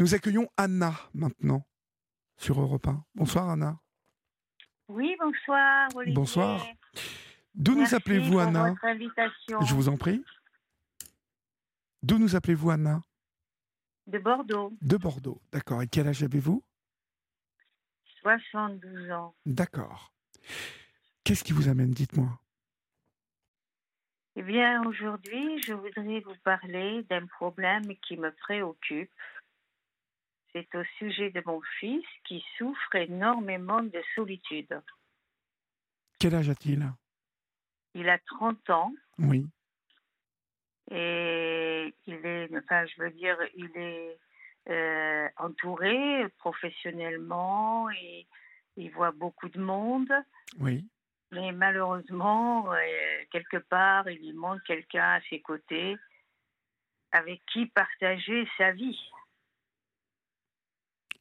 Nous accueillons Anna maintenant sur Europe 1. Bonsoir Anna. Oui, bonsoir Olivier. Bonsoir. D'où nous appelez-vous Anna votre invitation. Je vous en prie. D'où nous appelez-vous Anna De Bordeaux, De Bordeaux. D'accord. Et quel âge avez-vous 72 ans. D'accord. Qu'est-ce qui vous amène Dites-moi. Eh bien, aujourd'hui, je voudrais vous parler d'un problème qui me préoccupe. C'est au sujet de mon fils qui souffre énormément de solitude. Quel âge a-t-il? Il a 30 ans Oui. et il est, enfin, je veux dire, il est euh, entouré professionnellement et il voit beaucoup de monde. Oui. Mais malheureusement, euh, quelque part, il lui manque quelqu'un à ses côtés avec qui partager sa vie.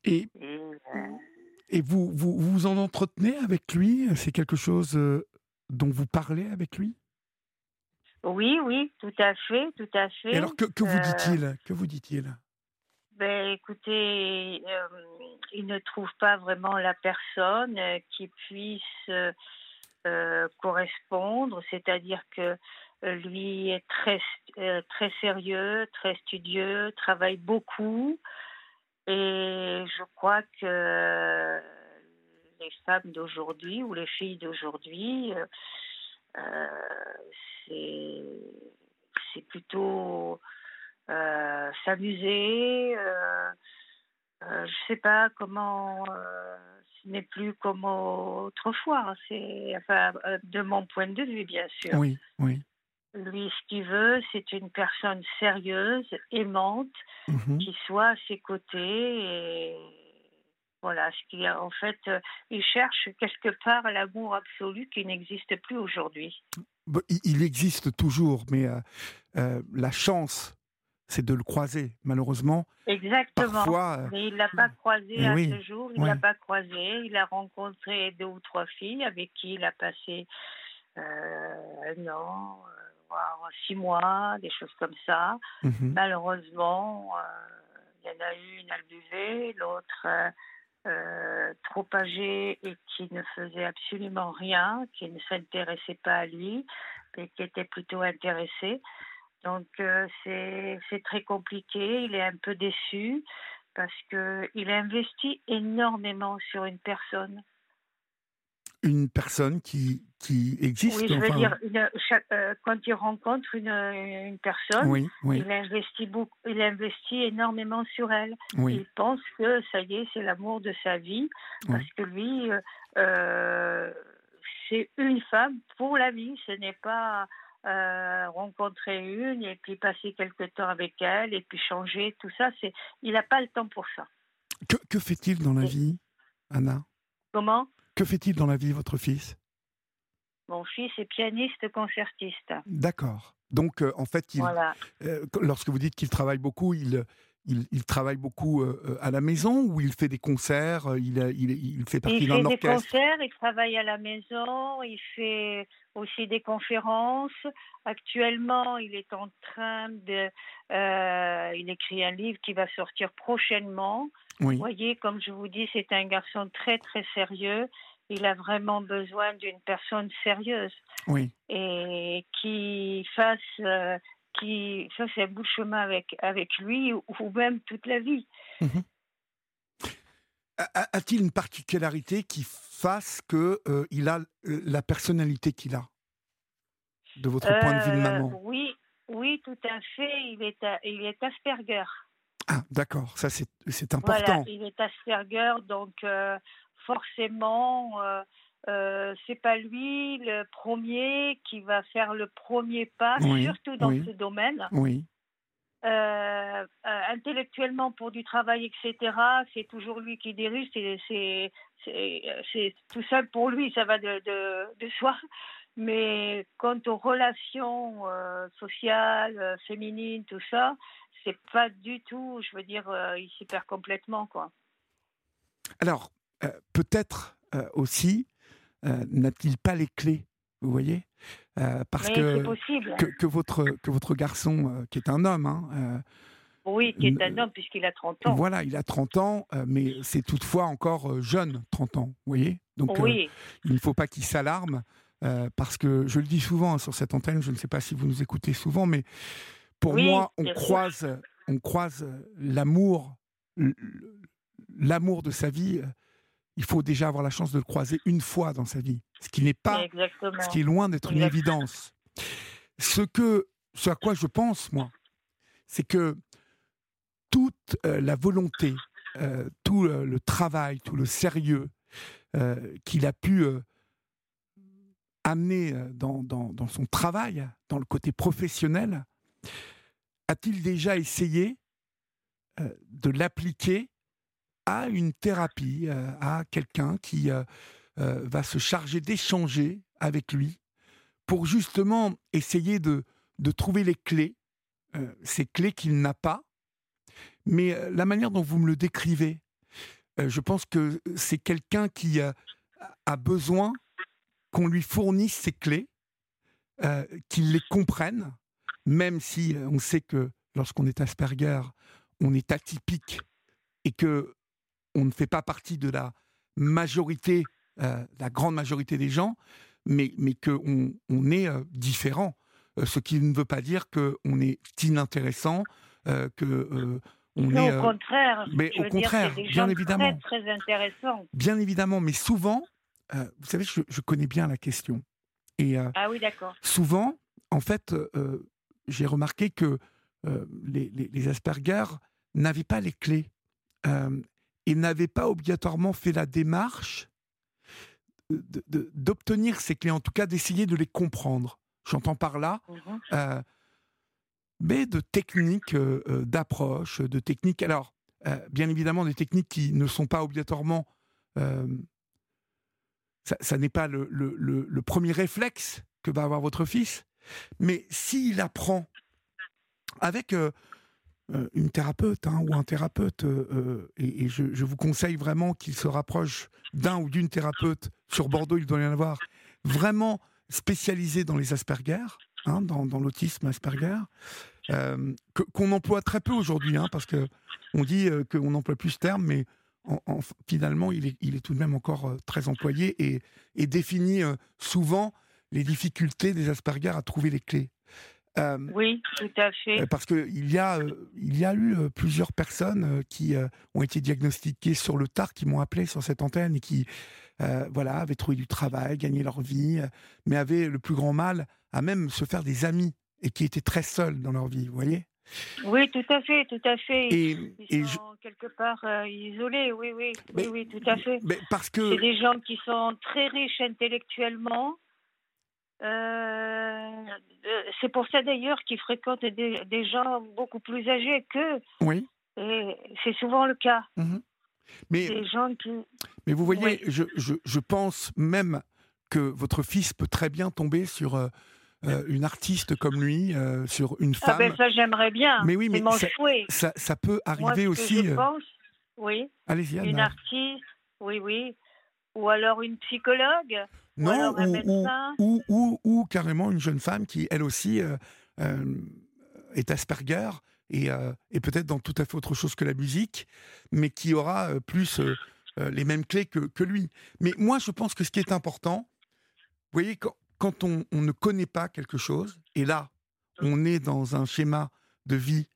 Et, Et, euh, et vous, vous vous en entretenez avec lui? C'est quelque chose euh, dont vous parlez avec lui? Oui, oui, tout à fait, tout à fait. Et alors, que, que vous Euh, dit-il? Que vous dit-il? Ben, écoutez, euh, il ne trouve pas vraiment la personne qui puisse euh, correspondre, c'est-à-dire que lui est très, euh, très sérieux, très studieux, travaille beaucoup, et je crois que les femmes d'aujourd'hui ou les filles d'aujourd'hui, euh, c'est plutôt euh, s'amuser. Euh, euh, je sais pas comment. ce n'est plus comme autrefois. C'est enfin de mon point de vue, bien sûr. Oui, oui. Lui, ce qu'il veut, c'est une personne sérieuse, aimante, Mhm. qui soit à ses côtés. Et voilà, ce qui en fait, euh, il cherche quelque part l'amour absolu qui n'existe plus aujourd'hui. Il- existe toujours, mais euh, euh, la chance, c'est de le croiser. Malheureusement, Exactement. parfois, euh, Mais il l'a pas croisé Mais à oui, ce jour, il ouais. l'a pas croisé. Il a rencontré deux ou trois filles avec qui il a passé un an, euh, six mois, des choses comme ça. mhm. Malheureusement, euh, il y en a une, elle buvait, l'autre euh, trop âgée et qui ne faisait absolument rien, qui ne s'intéressait pas à lui, mais qui était plutôt intéressée. Donc euh, c'est c'est très compliqué, il est un peu déçu parce qu'il investit énormément sur une personne. Une personne qui, qui existe. Oui, je veux enfin, dire, une- chaque- euh, quand il rencontre une, une personne, oui, oui, il investit beaucoup, il investit énormément sur elle. oui. Il pense que ça y est, c'est l'amour de sa vie, parce que lui, euh, euh, c'est une femme pour la vie. Ce n'est pas euh, rencontrer une et puis passer quelque temps avec elle et puis changer, tout ça. C'est, il n'a pas le temps pour ça. Que, que fait-il dans la vie, Anna? Comment? Que fait-il dans la vie, votre fils? Mon fils est pianiste concertiste. D'accord. Donc, euh, en fait, il, Voilà. euh, lorsque vous dites qu'il travaille beaucoup, il, il, il travaille beaucoup euh, à la maison ou il fait des concerts il, a- il, il fait partie Il d'un fait des orchestre? concerts, il travaille à la maison, il fait aussi des conférences. Actuellement, il est en train de... il écrit un livre qui va sortir prochainement. Oui. Vous voyez, comme je vous dis, c'est un garçon très, très sérieux. Il a vraiment besoin d'une personne sérieuse Oui. et qui fasse, euh, qui fasse un bout de chemin avec, avec lui ou, ou même toute la vie. A- A-t-il une particularité qui fasse que euh, il a euh, la personnalité qu'il a? De votre point de vue de Euh, maman Oui, oui, tout à fait. Il est, a- il est Asperger. Ah, d'accord. Ça, c'est Voilà, important. il est Asperger, donc euh, forcément, euh, euh, c'est pas lui le premier qui va faire le premier pas, Oui, surtout dans oui. ce domaine. Oui. Euh, euh, intellectuellement, pour du travail, etc., c'est toujours lui qui dirige. C'est, tout seul pour lui, ça va de, de, de soi. Mais quant aux relations euh, sociales, féminines, tout ça, c'est pas du tout, je veux dire, il s'y perd complètement, quoi. Alors, euh, peut-être euh, aussi, euh, n'a-t-il pas les clés, vous voyez? Parce que, que, que votre, que votre garçon, qui est un homme, hein, Oui, qui est un homme puisqu'il a 30 ans. Voilà, il a 30 ans, mais c'est toutefois encore jeune, 30 ans, vous voyez? Donc oui. il ne faut pas qu'il s'alarme, parce que je le dis souvent hein, sur cette antenne, je ne sais pas si vous nous écoutez souvent, mais pour moi, on croise, on croise l'amour, l'amour de sa vie il faut déjà avoir la chance de le croiser une fois dans sa vie, ce qui n'est pas, ce qui est loin d'être une évidence. Ce que, ce à quoi je pense moi, c'est que toute euh, la volonté, euh, tout le, travail, tout le sérieux euh, qu'il a pu amener dans, dans, son travail, dans le côté professionnel, a-t-il déjà essayé de l'appliquer à une thérapie, euh, à quelqu'un qui euh, euh, va se charger d'échanger avec lui pour justement essayer de, de trouver les clés, ces clés qu'il n'a pas. Mais la manière dont vous me le décrivez, je pense que c'est quelqu'un qui a besoin qu'on lui fournisse ces clés, qu'il les comprenne, même si on sait que lorsqu'on est Asperger, on est atypique et que on ne fait pas partie de la majorité, euh, la grande majorité des gens, mais, mais qu'on on est euh, différent. Euh, ce qui ne veut pas dire qu'on est inintéressant, que on est. Au contraire. Mais au contraire, bien évidemment. Très, très intéressant. Bien évidemment, mais souvent, vous savez, je, connais bien la question. Et, ah oui, d'accord. Souvent, en fait, j'ai remarqué que les, les, les, Asperger n'avaient pas les clés il n'avait pas obligatoirement fait la démarche d'obtenir ces clés, en tout cas d'essayer de les comprendre. J'entends par là, euh, mais de techniques euh, euh, d'approche, de techniques. Alors, bien évidemment, des techniques qui ne sont pas obligatoirement. ça, n'est pas le, le, premier réflexe que va avoir votre fils, mais s'il apprend avec euh, une thérapeute hein, ou un thérapeute, euh, euh, et, je, vous conseille vraiment qu'il se rapproche d'un ou d'une thérapeute. Sur Bordeaux, il doit y en avoir vraiment spécialisé dans les Asperger, hein, dans, l'autisme Asperger, qu'on emploie très peu aujourd'hui, hein, parce que on dit qu'on n'emploie plus ce terme, mais finalement, il est, il est, tout de même encore très employé et, et définit souvent les difficultés des Asperger à trouver les clés. Euh, oui, tout à fait. Euh, parce qu'il y, a, euh, il y a eu plusieurs personnes qui ont été diagnostiquées sur le tard, qui m'ont appelé sur cette antenne et qui voilà, avaient trouvé du travail, gagné leur vie, mais avaient le plus grand mal à même se faire des amis et qui étaient très seuls dans leur vie, vous voyez? Oui, tout à fait, tout à fait. Et, Ils sont quelque part isolés, oui, oui, oui, oui, tout à fait. Mais parce que c'est des gens qui sont très riches intellectuellement, euh, c'est pour ça d'ailleurs qu'ils fréquentent des, gens beaucoup plus âgés qu'eux. Oui. Et c'est souvent le cas. Mhm. Mais, des gens qui... mais vous voyez, je, je, je, pense même que votre fils peut très bien tomber sur euh, euh, une artiste comme lui, sur une femme. Ah ben ça j'aimerais bien. Mais oui, mais ça, ça, peut arriver aussi. je pense, oui. Allez-y. Une artiste, oui, oui. Ou alors une psychologue. Non, ou, ou, ou, carrément une jeune femme qui, elle aussi, euh, euh, est Asperger et, euh, et peut-être dans tout à fait autre chose que la musique, mais qui aura plus les mêmes clés que, que, lui. Mais moi, je pense que ce qui est important, vous voyez, quand, quand on, on, ne connaît pas quelque chose, et là, on est dans un schéma de vie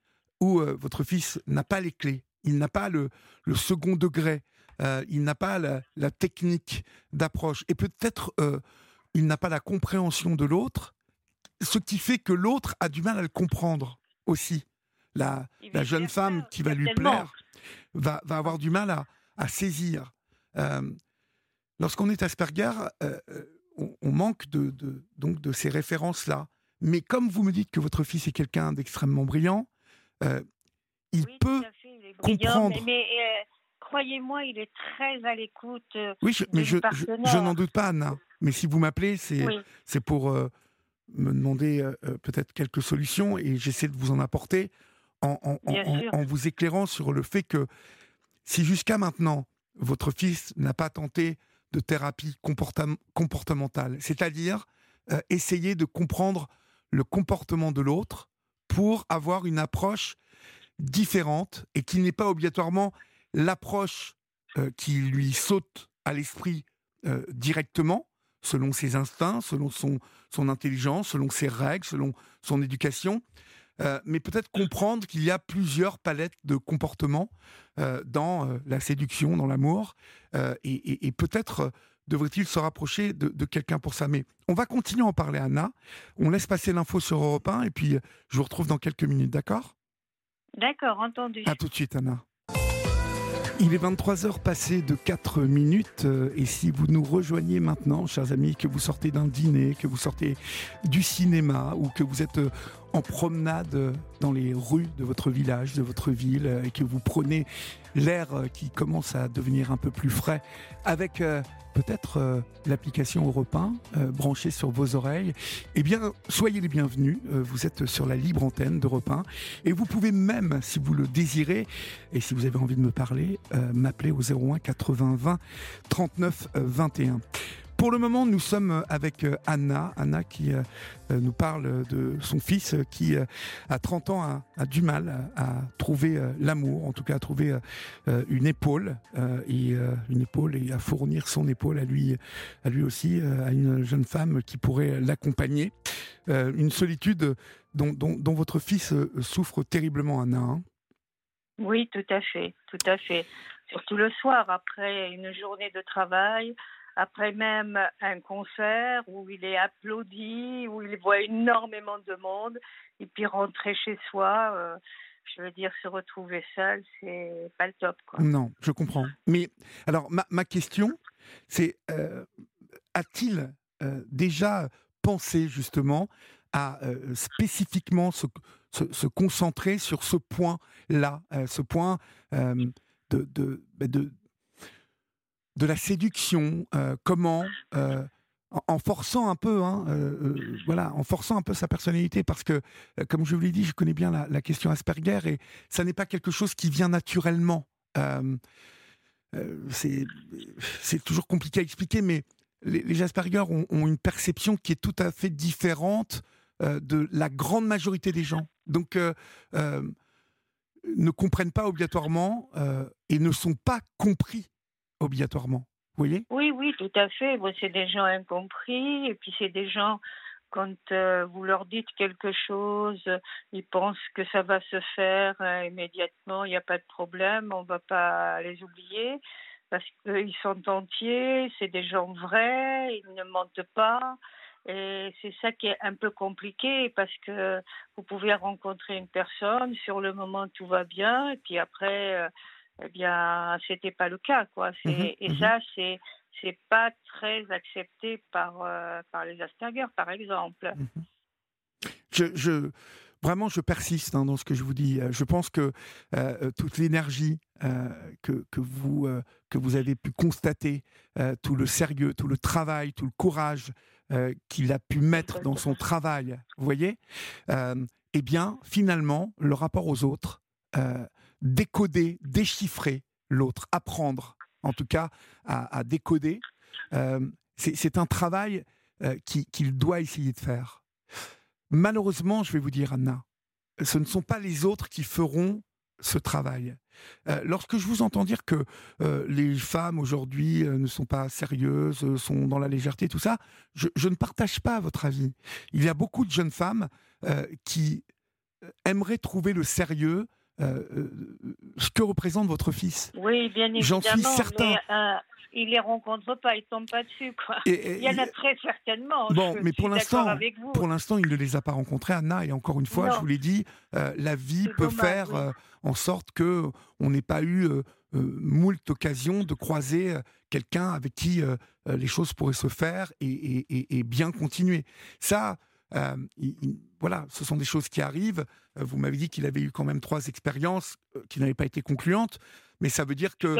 où votre fils n'a pas les clés, il n'a pas le, le second degré, euh, il n'a pas la, technique d'approche et peut-être euh, il n'a pas la compréhension de l'autre, ce qui fait que l'autre a du mal à le comprendre aussi. La, jeune femme qui va lui plaire va, avoir du mal à, saisir. Euh, lorsqu'on est Asperger, on, manque de, donc de ces références-là. Mais comme vous me dites que votre fils est quelqu'un d'extrêmement brillant, il peut comprendre croyez-moi, il est très à l'écoute. Euh, oui, mais je, je, n'en doute pas, Anna. Mais si vous m'appelez, c'est c'est pour euh, me demander euh, peut-être quelques solutions et j'essaie de vous en apporter en, en, vous éclairant sur le fait que si jusqu'à maintenant, votre fils n'a pas tenté de thérapie comportementale, c'est-à-dire essayer de comprendre le comportement de l'autre pour avoir une approche différente et qu'il n'est pas obligatoirement l'approche qui lui saute à l'esprit directement, selon ses instincts, selon son, son intelligence, selon ses règles, selon son éducation. Euh, mais peut-être comprendre qu'il y a plusieurs palettes de comportements euh, dans euh, la séduction, dans l'amour, et, peut-être devrait-il se rapprocher de, quelqu'un pour ça. Mais on va continuer à en parler, Anna. On laisse passer l'info sur Europe 1, et puis je vous retrouve dans quelques minutes, d'accord? D'accord, entendu. À tout de suite, Anna. Il est 23h passé de 4 minutes euh, et si vous nous rejoignez maintenant, chers amis, que vous sortez d'un dîner, que vous sortez du cinéma ou que vous êtes euh, en promenade dans les rues de votre village, de votre ville, et que vous prenez l'air qui commence à devenir un peu plus frais avec euh, peut-être euh, l'application Europe 1 euh, branchée sur vos oreilles, eh bien, soyez les bienvenus. vous êtes sur la libre antenne d'Europe 1 et vous pouvez même, si vous le désirez, et si vous avez envie de me parler, m'appeler au 01 80 20 39 21. Pour le moment, nous sommes avec euh, Anna, Anna qui euh, euh, nous parle de son fils qui, à 30 ans, a, du mal à trouver l'amour, en tout cas à trouver une épaule, et une épaule et à fournir son épaule à lui, à lui aussi, à une jeune femme qui pourrait l'accompagner. une solitude dont, votre fils souffre terriblement, Anna. Hein. oui, tout à fait, tout à fait. Surtout le soir, après une journée de travail, après même un concert où il est applaudi, où il voit énormément de monde, et puis rentrer chez soi, euh, je veux dire, se retrouver seul, c'est pas le top. Quoi. Non, je comprends. Mais alors, ma, ma question, c'est euh, a-t-il euh, déjà pensé justement à spécifiquement se, se, concentrer sur ce point-là, ce point de, de, bah, de de la séduction, euh, comment euh, en, forçant un peu, hein, euh, voilà, en forçant un peu sa personnalité, parce que, comme je vous l'ai dit, je connais bien la, question Asperger et ça n'est pas quelque chose qui vient naturellement. c'est toujours compliqué à expliquer, mais les, Asperger ont, ont, une perception qui est tout à fait différente de la grande majorité des gens. Donc, ne comprennent pas obligatoirement et ne sont pas compris obligatoirement. Voyez? Oui, oui, tout à fait. c'est des gens incompris, et puis c'est des gens, quand euh, vous leur dites quelque chose, ils pensent que ça va se faire euh, immédiatement, il n'y a pas de problème, on ne va pas les oublier, parce qu'ils sont entiers, c'est des gens vrais, ils ne mentent pas. Et c'est ça qui est un peu compliqué parce que vous pouvez rencontrer une personne, sur le moment tout va bien, et puis après, euh, eh bien, c'était pas le cas, quoi. Mmh et mmh ça, c'est c'est pas très accepté par euh, par les Asperger, par exemple. Mmh je, je, vraiment, je persiste hein, dans ce que je vous dis. Je pense que euh, toute l'énergie euh, que, que, vous que vous avez pu constater, tout le sérieux, tout le travail, tout le courage qu'il a pu mettre dans son travail, vous voyez, eh bien, finalement, le rapport aux autres décoder, déchiffrer l'autre, apprendre en tout cas à, décoder, euh, c'est un travail euh, qu'il doit essayer de faire. Malheureusement, je vais vous dire, Anna, ce ne sont pas les autres qui feront ce travail. Euh, lorsque je vous entends dire que les femmes aujourd'hui ne sont pas sérieuses, sont dans la légèreté, tout ça, je, ne partage pas votre avis. Il y a beaucoup de jeunes femmes qui aimeraient trouver le sérieux ce que représente votre fils. Oui, bien évidemment. J'en suis certain. Mais, euh, il les rencontre pas, il tombe pas dessus. Quoi. il y en a très certainement. Bon, mais pour l'instant, pour l'instant, il ne les a pas rencontrés, Anna. Et encore une fois, je vous l'ai dit, la vie peut faire en sorte que on n'ait pas eu moult occasions de croiser quelqu'un avec qui les choses pourraient se faire et, et bien continuer. Ça, voilà, ce sont des choses qui arrivent. Euh, vous m'avez dit qu'il avait eu quand même trois expériences euh, qui n'avaient pas été concluantes, mais ça veut dire que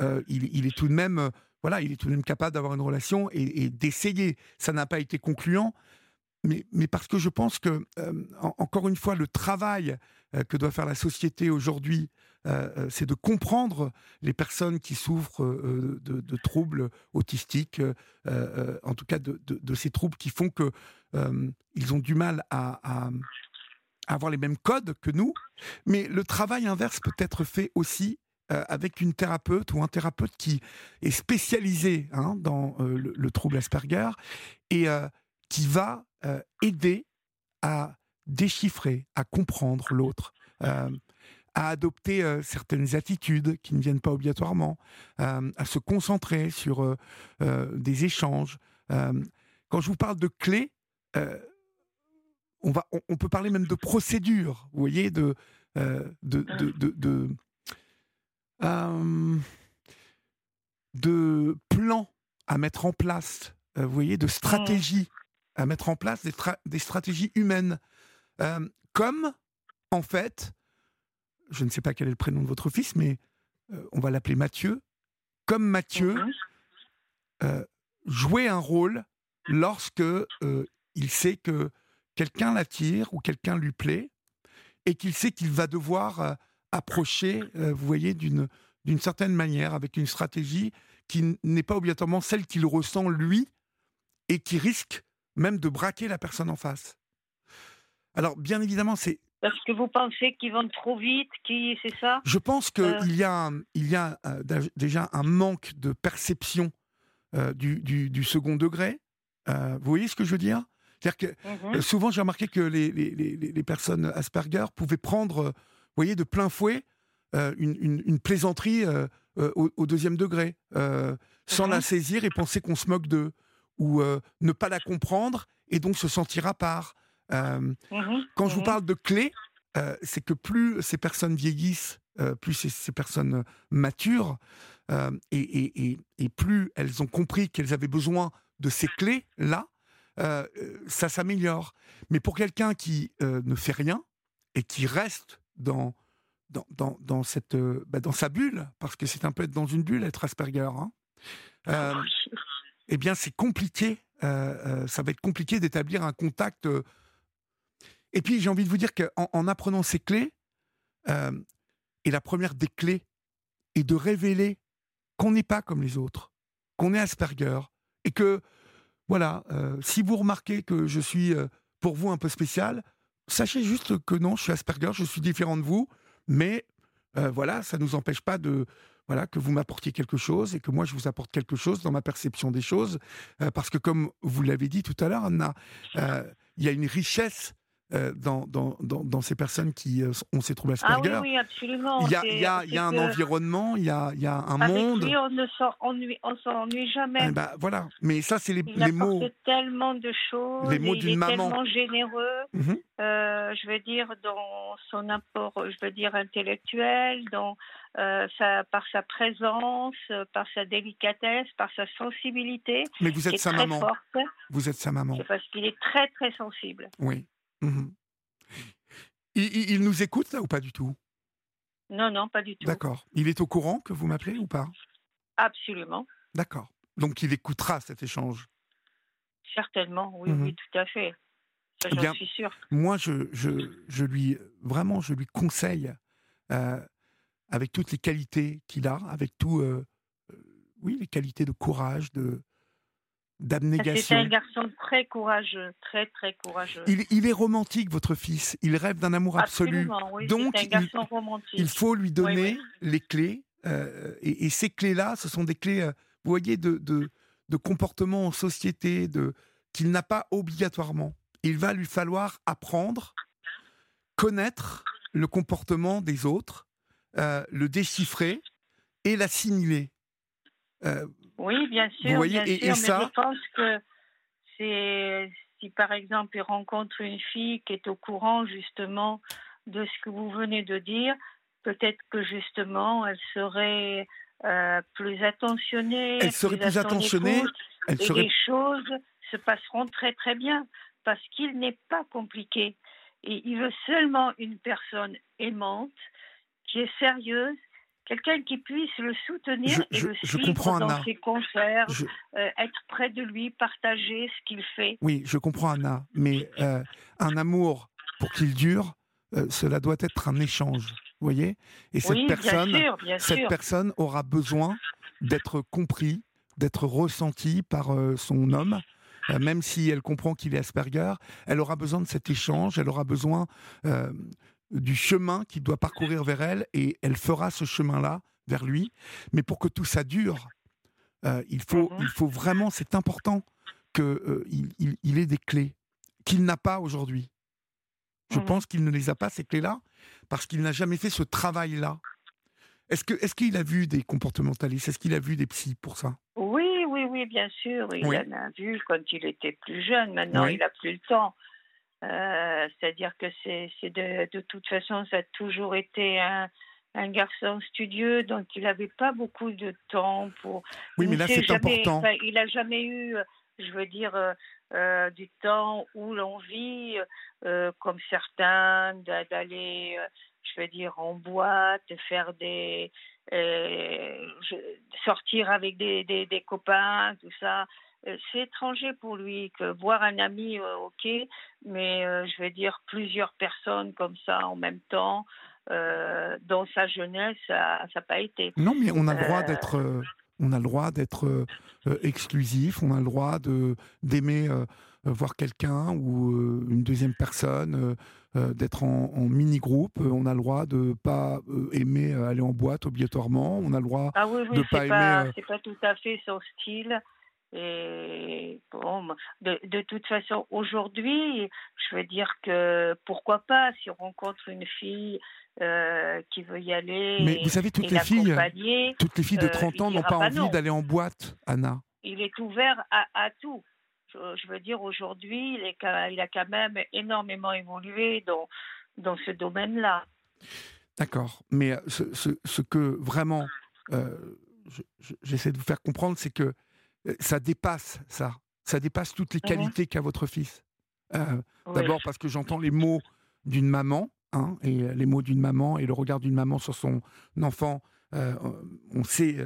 euh, il, est tout de même, voilà, il est tout de même capable d'avoir une relation et, d'essayer. Ça n'a pas été concluant, mais, mais, parce que je pense que, encore une fois, le travail que doit faire la société aujourd'hui, c'est de comprendre les personnes qui souffrent de, troubles autistiques, en tout cas de, ces troubles qui font que ils ont du mal à, avoir les mêmes codes que nous, mais le travail inverse peut être fait aussi euh, avec une thérapeute ou un thérapeute qui est spécialisé hein, dans euh, le, trouble Asperger et euh, qui va aider à déchiffrer, à comprendre l'autre, à adopter certaines attitudes qui ne viennent pas obligatoirement, à se concentrer sur des échanges. quand je vous parle de clés, on, va, on, peut parler même de procédure, vous voyez, de, de, de, de euh, de plans à mettre en place, euh, vous voyez, de stratégies à mettre en place, des, stratégies humaines. Euh, comme, en fait, je ne sais pas quel est le prénom de votre fils, mais on va l'appeler Mathieu, comme Mathieu mhm. jouer un rôle lorsque il sait que quelqu'un l'attire ou quelqu'un lui plaît et qu'il sait qu'il va devoir approcher, euh, vous voyez, d'une d'une certaine manière, avec une stratégie qui n'est pas obligatoirement celle qu'il ressent lui et qui risque même de braquer la personne en face. Alors, bien évidemment, c'est. Parce que vous pensez qu'ils vont trop vite, qui c'est ça? Je pense qu'il euh. y a, il y a euh, déjà un manque de perception du, du, second degré. vous voyez ce que je veux dire? C'est-à-dire que mhm. souvent, j'ai remarqué que les, les, les, personnes Asperger pouvaient prendre voyez, de plein fouet euh, une, plaisanterie euh, euh, au, deuxième degré, sans la saisir et penser qu'on se moque d'eux, ou ne pas la comprendre et donc se sentir à part. Mmh quand je vous mmh parle de clés, c'est que plus ces personnes vieillissent, plus ces, personnes maturent, et, et, plus elles ont compris qu'elles avaient besoin de ces clés-là, ça s'améliore. Mais pour quelqu'un qui ne fait rien et qui reste dans, dans, dans, cette, euh, bah, dans sa bulle, parce que c'est un peu être dans une bulle, être Asperger. Hein. Euh, eh bien, c'est compliqué. Euh, ça va être compliqué d'établir un contact. Et puis, j'ai envie de vous dire qu'en en apprenant ces clés, et la première des clés est de révéler qu'on n'est pas comme les autres, qu'on est Asperger, et que, voilà, si vous remarquez que je suis pour vous un peu spécial, sachez juste que non, je suis Asperger, je suis différent de vous, mais euh, voilà, ça ne nous empêche pas de voilà que vous m'apportiez quelque chose et que moi je vous apporte quelque chose dans ma perception des choses, euh, parce que comme vous l'avez dit tout à l'heure, Anna, euh, il y a une richesse euh, dans, dans, dans, ces personnes qui euh, ont ces troubles Asperger. Ah oui, oui, absolument. Il y a, il y a, il y a un environnement, il y a, il y a un Avec monde. Lui, on ne s'ennuie jamais. Eh ben, voilà, mais ça, c'est les, il les mots. Tellement de choses. Les mots d'une maman. tellement généreux, mmh euh, je veux dire, dans son apport, je veux dire, intellectuel, dans, sa, par sa présence, par sa délicatesse, par sa sensibilité. Mais vous êtes sa maman. Forte. Vous êtes sa maman. C'est parce qu'il est très, très sensible. Oui. Mmh il, nous écoute là ou pas du tout? Non, non, pas du tout. D'accord. Il est au courant que vous m'appelez ou pas? Absolument. D'accord. Donc il écoutera cet échange? Certainement, oui, mmh oui, tout à fait. Eh suis sûr. Moi, je, je, lui, vraiment, je lui conseille, euh, avec toutes les qualités qu'il a, avec tout, euh, euh, oui, les qualités de courage, de, d'abnégation. C'est un garçon très courageux, très très courageux. Il, est romantique, votre fils. Il rêve d'un amour absolu. Donc, un garçon il, romantique. il faut lui donner les clés. Euh, et, ces clés-là, ce sont des clés, euh, vous voyez, de, de, de, comportement en société, de qu'il n'a pas obligatoirement. Il va lui falloir apprendre, connaître le comportement des autres, euh, le déchiffrer et l'assimiler. Oui, bien sûr, bien sûr, mais je pense que c'est si par exemple il rencontre une fille qui est au courant justement de ce que vous venez de dire, peut-être que justement elle serait euh, plus attentionnée. Elle serait plus, attentionnée. et les choses se passeront très très bien parce qu'il n'est pas compliqué et il veut seulement une personne aimante qui est sérieuse quelqu'un qui puisse le soutenir et le suivre dans ses concerts, euh, être près de lui, partager ce qu'il fait. Oui, je comprends Anna, mais euh, un amour, pour qu'il dure, euh, cela doit être un échange, vous voyez? Et cette, personne, cette personne aura besoin d'être compris, d'être ressenti par son homme, même si elle comprend qu'il est Asperger, elle aura besoin de cet échange, elle aura besoin du chemin qu'il doit parcourir vers elle, et elle fera ce chemin-là vers lui. Mais pour que tout ça dure, il, faut, mhm. il faut vraiment, c'est important qu'il il, ait des clés qu'il n'a pas aujourd'hui. Je mhm. pense qu'il ne les a pas, ces clés-là, parce qu'il n'a jamais fait ce travail-là. Est-ce qu'il est qu'il a vu des comportementalistes? Est-ce qu'il a vu des psys pour ça? Oui, oui, oui, bien sûr. Il en a vu quand il était plus jeune. Maintenant, il n'a plus le temps. Euh, c'est-à-dire que c'est de, de, toute façon, ça a toujours été un, un garçon studieux, donc il n'avait pas beaucoup de temps pour. Oui, mais là, c'est important. Il n'a jamais eu, je veux dire, euh, euh, du temps où l'on vit, comme certains, d'aller je veux dire, en boîte, faire des. Euh, sortir avec des, des, copains, tout ça. Euh, c'est étranger pour lui que voir un ami, euh, ok, mais je veux dire plusieurs personnes comme ça en même temps, dans sa jeunesse, ça n'a pas été. Non, mais on a le droit d'être on a le droit d'être exclusif, on a le droit de d'aimer voir quelqu'un ou une deuxième personne euh, d'être en, mini-groupe. Euh, on a le droit de pas euh, aimer aller en boîte obligatoirement. On a le droit ah oui, oui, de pas aimer. C'est pas tout à fait son style. Et bon, de, de toute façon, aujourd'hui, je veux dire que pourquoi pas, si on rencontre une fille qui veut y aller. Mais vous savez, toutes les filles, toutes les filles de 30 ans n'ont pas envie d'aller en boîte, Anna. Il est ouvert à, à tout je veux dire, aujourd'hui, il, il, a quand même énormément évolué dans, dans ce domaine-là. D'accord. Mais euh, ce, ce, que vraiment, euh, j'essaie de vous faire comprendre, c'est que euh, ça dépasse ça. Ça dépasse toutes les mhm. qualités qu'a votre fils. D'abord parce que j'entends les mots d'une maman, hein, et les mots d'une maman et le regard d'une maman sur son enfant. on sait,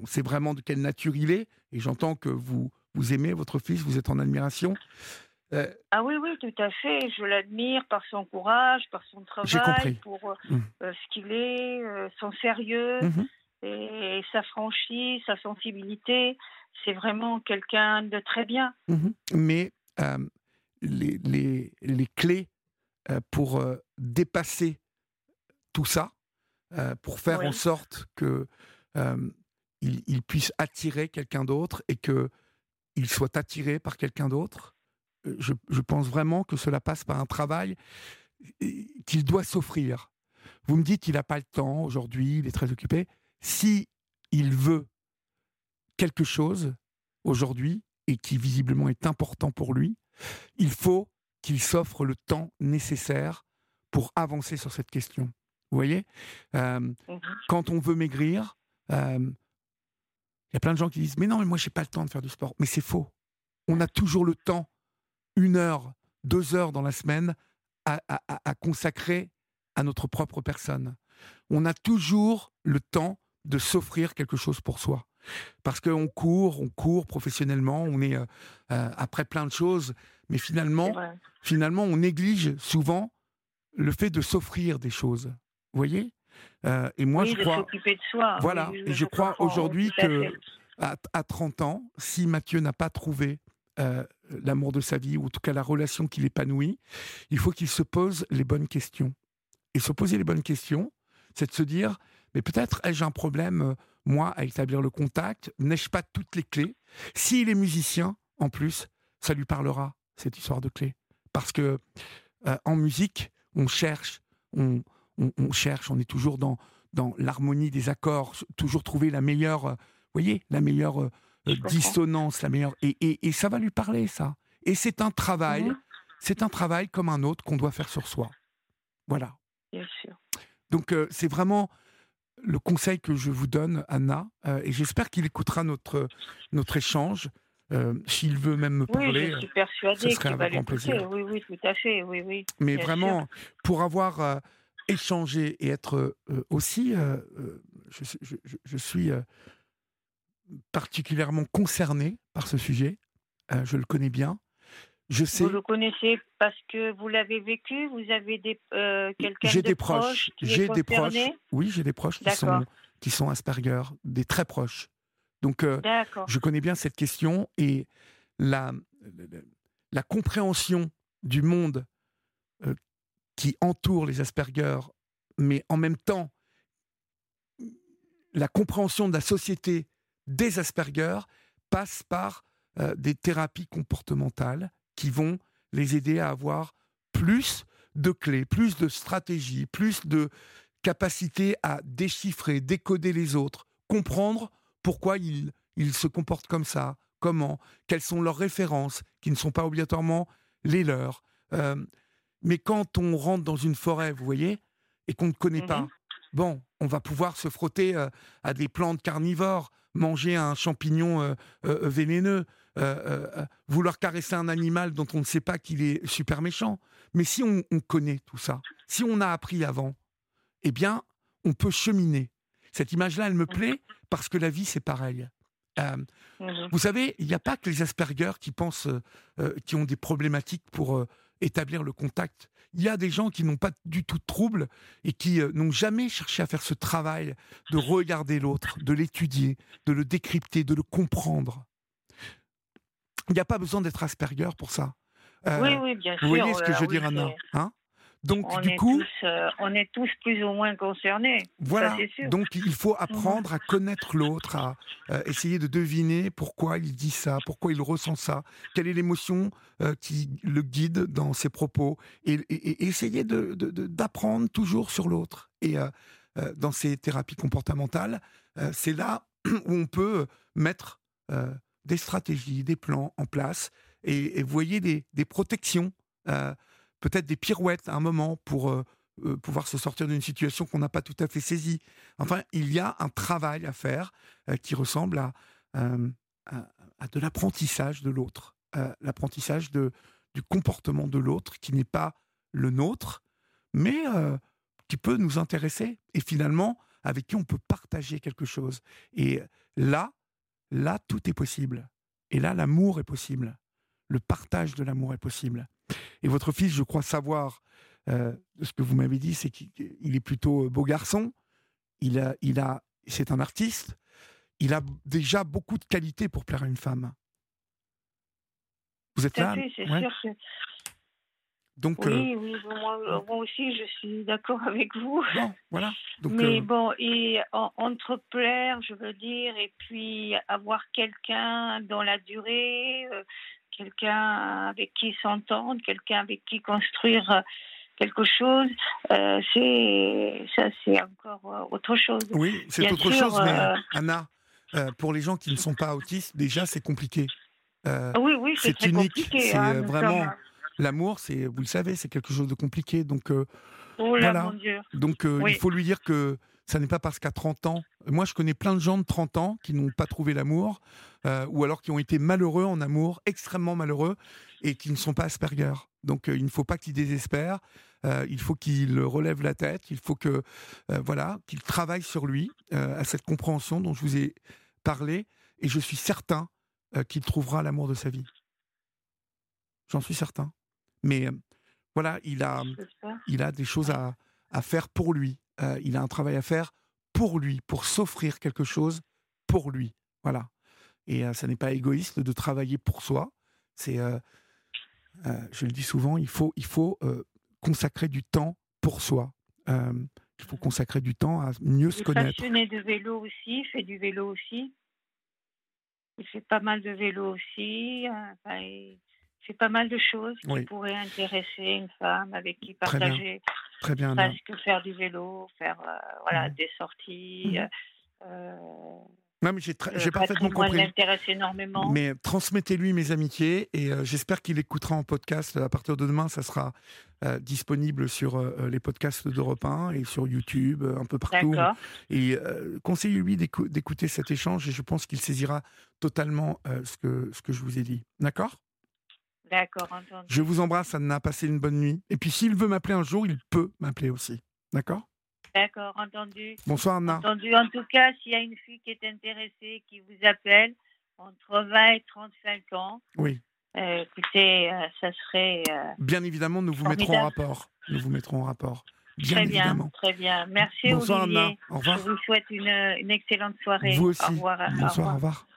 on sait vraiment de quelle nature il est, et j'entends que vous vous aimez votre fils, vous êtes en admiration. Ah oui, oui, tout à fait. Je l'admire par son courage, par son travail, pour mmh. ce qu'il est, son sérieux mmh et, sa franchise, sa sensibilité. C'est vraiment quelqu'un de très bien. Mmh Mais les, les, les, clés pour dépasser tout ça, pour faire en sorte que il, il, puisse attirer quelqu'un d'autre et que il soit attiré par quelqu'un d'autre. Euh, je, pense vraiment que cela passe par un travail euh, qu'il doit s'offrir. Vous me dites qu'il n'a pas le temps aujourd'hui, il est très occupé. Si il veut quelque chose aujourd'hui et qui visiblement est important pour lui, il faut qu'il s'offre le temps nécessaire pour avancer sur cette question. Vous voyez euh, mmh Quand on veut maigrir, il y a plein de gens qui disent Mais non, mais moi, j'ai pas le temps de faire du sport. Mais c'est faux. On a toujours le temps, une heure, deux heures dans la semaine, à, à, consacrer à notre propre personne. On a toujours le temps de s'offrir quelque chose pour soi. Parce qu'on court, on court professionnellement, on est euh, euh, après plein de choses, mais finalement, finalement, on néglige souvent le fait de s'offrir des choses. Vous voyez? Euh, et moi, je crois. De soi. Voilà. et je, crois aujourd'hui que à, 30 ans, si Mathieu n'a pas trouvé l'amour de sa vie, ou en tout cas la relation qui l'épanouit, il faut qu'il se pose les bonnes questions. Et se poser les bonnes questions, c'est de se dire, mais peut-être ai-je un problème, euh, moi, à établir le contact N'ai-je pas toutes les clés? S'il est musicien, en plus, ça lui parlera, cette histoire de clés. Parce que en musique, on cherche, on, on, cherche, on est toujours dans, dans l'harmonie des accords, toujours trouver la meilleure, euh, voyez, la meilleure euh, dissonance, la meilleure, et, et, ça va lui parler ça. Et c'est un travail, c'est un travail comme un autre qu'on doit faire sur soi. Voilà. Bien sûr. Donc euh, c'est vraiment le conseil que je vous donne, Anna, et j'espère qu'il écoutera notre notre échange. S'il veut même me parler, oui, je suis persuadée qu'il va plaisir. Oui, oui, tout à fait, oui, oui. Mais vraiment, pour avoir échanger et être euh, aussi, euh, euh, je, suis particulièrement concerné par ce sujet. je le connais bien. Je sais. Vous le connaissez parce que vous l'avez vécu. Vous avez des quelqu'un J'ai des proches. J'ai des proches. Oui, j'ai des proches qui sont qui sont Asperger, des très proches. Donc, je connais bien cette question et la, la compréhension du monde euh, qui entoure les Asperger, mais en même temps la compréhension de la société des Asperger passe par euh, des thérapies comportementales qui vont les aider à avoir plus de clés, plus de stratégies, plus de capacité à déchiffrer, décoder les autres, comprendre pourquoi ils, ils se comportent comme ça, comment, quelles sont leurs références, qui ne sont pas obligatoirement les leurs. Euh, mais quand on rentre dans une forêt, vous voyez, et qu'on ne connaît pas, mmh bon, on va pouvoir se frotter euh, à des plantes carnivores, manger un champignon euh, vénéneux, vouloir caresser un animal dont on ne sait pas qu'il est super méchant. Mais si on, connaît tout ça, si on a appris avant, eh bien, on peut cheminer. Cette image-là, elle me mmh plaît parce que la vie, c'est pareil. Mmh vous savez, il n'y a pas que les Asperger qui pensent, qui ont des problématiques pour établir le contact. Il y a des gens qui n'ont pas du tout de trouble et qui euh, n'ont jamais cherché à faire ce travail de regarder l'autre, de l'étudier, de le décrypter, de le comprendre. Il n'y a pas besoin d'être Asperger pour ça. Euh, oui, oui, bien sûr. Vous voyez ce que je veux dire, Anna hein? Donc, on du coup, euh, on est tous plus ou moins concernés. Voilà. sûr. Donc, il faut apprendre à connaître l'autre, à euh, essayer de deviner pourquoi il dit ça, pourquoi il ressent ça, quelle est l'émotion euh, qui le guide dans ses propos, et, essayer d'apprendre de, toujours sur l'autre. Et dans ces thérapies comportementales, c'est là où on peut mettre des stratégies, des plans en place, et, vous voyez des, protections peut-être des pirouettes à un moment pour euh, euh, pouvoir se sortir d'une situation qu'on n'a pas tout à fait saisie. Enfin, il y a un travail à faire euh, qui ressemble à, à, de l'apprentissage de l'autre, l'apprentissage du comportement de l'autre qui n'est pas le nôtre, mais qui peut nous intéresser et finalement avec qui on peut partager quelque chose. Et là, là, tout est possible. Et là, l'amour est possible. Le partage de l'amour est possible. Et votre fils, je crois savoir, euh, ce que vous m'avez dit, c'est qu'il est plutôt euh, beau garçon. Il a, il a, c'est un artiste. Il a déjà beaucoup de qualités pour plaire à une femme. Vous êtes là? c'est sûr que... Donc, oui, euh, oui, moi, aussi, je suis d'accord avec vous. Bon, voilà. Mais bon, et entre plaire, je veux dire, et puis avoir quelqu'un dans la durée, quelqu'un avec qui s'entendre, quelqu'un avec qui construire euh, quelque chose, euh, c'est ça, c'est encore euh, autre chose. Oui, c'est autre chose, mais Anna, pour les gens qui ne sont pas autistes, déjà c'est compliqué. oui, oui, c'est unique. C'est hein, vraiment l'amour, c'est vous le savez, c'est quelque chose de compliqué. Donc oh voilà. Donc il faut lui dire que ça n'est pas parce qu'à 30 ans, moi je connais plein de gens de 30 ans qui n'ont pas trouvé l'amour, euh, ou alors qui ont été malheureux en amour, extrêmement malheureux, et qui ne sont pas Asperger. Donc euh, il ne faut pas qu'il désespère, euh, il faut qu'il relève la tête, il faut que voilà qu'il travaille sur lui, à cette compréhension dont je vous ai parlé, et je suis certain qu'il trouvera l'amour de sa vie. J'en suis certain. Mais voilà, il a, il a des choses à, à faire pour lui. Euh, il a un travail à faire pour lui, pour s'offrir quelque chose pour lui. Voilà. Et euh, ça n'est pas égoïste de travailler pour soi. C'est, euh, je le dis souvent, il faut, il faut consacrer du temps pour soi. il faut consacrer du temps à mieux se connaître. Il de vélo aussi, il fait du vélo aussi. Il fait pas mal de vélo aussi. il fait pas mal de choses qui pourraient intéresser une femme avec qui partager Très bien. que faire du vélo, faire euh, voilà, mmh. des sorties. Mmh. Euh, non, mais j'ai, j'ai parfaitement compris. m'intéresse énormément. Mais transmettez-lui mes amitiés et euh, j'espère qu'il écoutera en podcast. À partir de demain, ça sera disponible sur les podcasts d'Europe 1 et sur YouTube, un peu partout. Et conseillez-lui d'écouter cet échange et je pense qu'il saisira totalement ce, que, ce que je vous ai dit. D'accord? D'accord, entendu. Je vous embrasse, Anna. Passez une bonne nuit. Et puis, s'il veut m'appeler un jour, il peut m'appeler aussi. D'accord? D'accord, entendu. Bonsoir, Anna. Entendu. En tout cas, s'il y a une fille qui est intéressée, qui vous appelle, entre 20 et 35 ans. Oui. Euh, écoutez, euh, ça serait. Euh, bien évidemment, nous vous mettrons en rapport. Nous vous mettrons en rapport. Bien très bien, très bien. Merci, Bonsoir, Olivier. Anna. Au revoir. Je vous souhaite une, une excellente soirée. Vous aussi. Au revoir. Bonsoir, au revoir.